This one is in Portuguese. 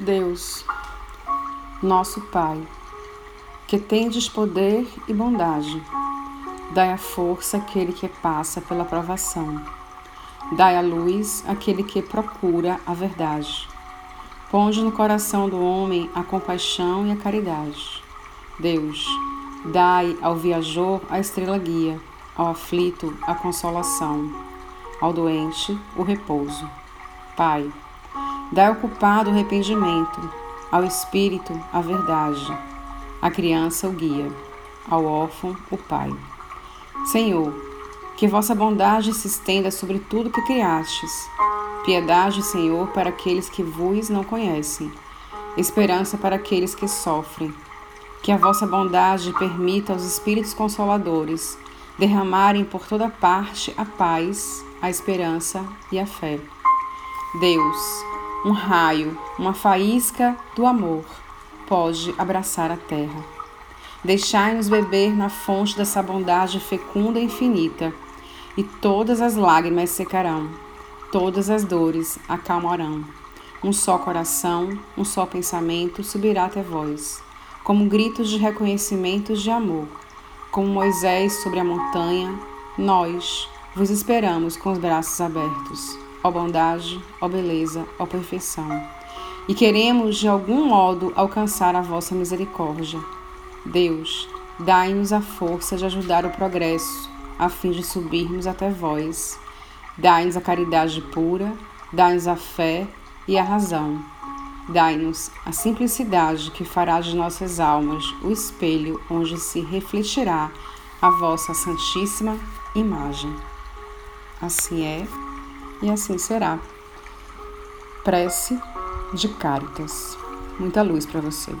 Deus, nosso Pai, que tendes poder e bondade, dai a força àquele que passa pela provação, dai a luz àquele que procura a verdade. Ponde no coração do homem a compaixão e a caridade. Deus, dai ao viajor a estrela guia, ao aflito a consolação, ao doente o repouso. Pai, dai ao culpado o arrependimento, ao espírito a verdade, à criança o guia, ao órfão o pai. Senhor, que vossa bondade se estenda sobre tudo que criastes. Piedade, Senhor, para aqueles que vos não conhecem. Esperança para aqueles que sofrem. Que a vossa bondade permita aos Espíritos Consoladores derramarem por toda parte a paz, a esperança e a fé. Deus, um raio, uma faísca do amor pode abraçar a terra. Deixai-nos beber na fonte dessa bondade fecunda e infinita, e todas as lágrimas secarão, todas as dores acalmarão. Um só coração, um só pensamento subirá até vós, como gritos de reconhecimento de amor. Como Moisés sobre a montanha, nós vos esperamos com os braços abertos ó bondade, ó beleza, ó perfeição. E queremos de algum modo alcançar a vossa misericórdia. Deus, dai-nos a força de ajudar o progresso, a fim de subirmos até vós. Dai-nos a caridade pura, dai-nos a fé e a razão. Dai-nos a simplicidade que fará de nossas almas o espelho onde se refletirá a vossa santíssima imagem. Assim é e assim será. Prece de Caritas. Muita luz para você.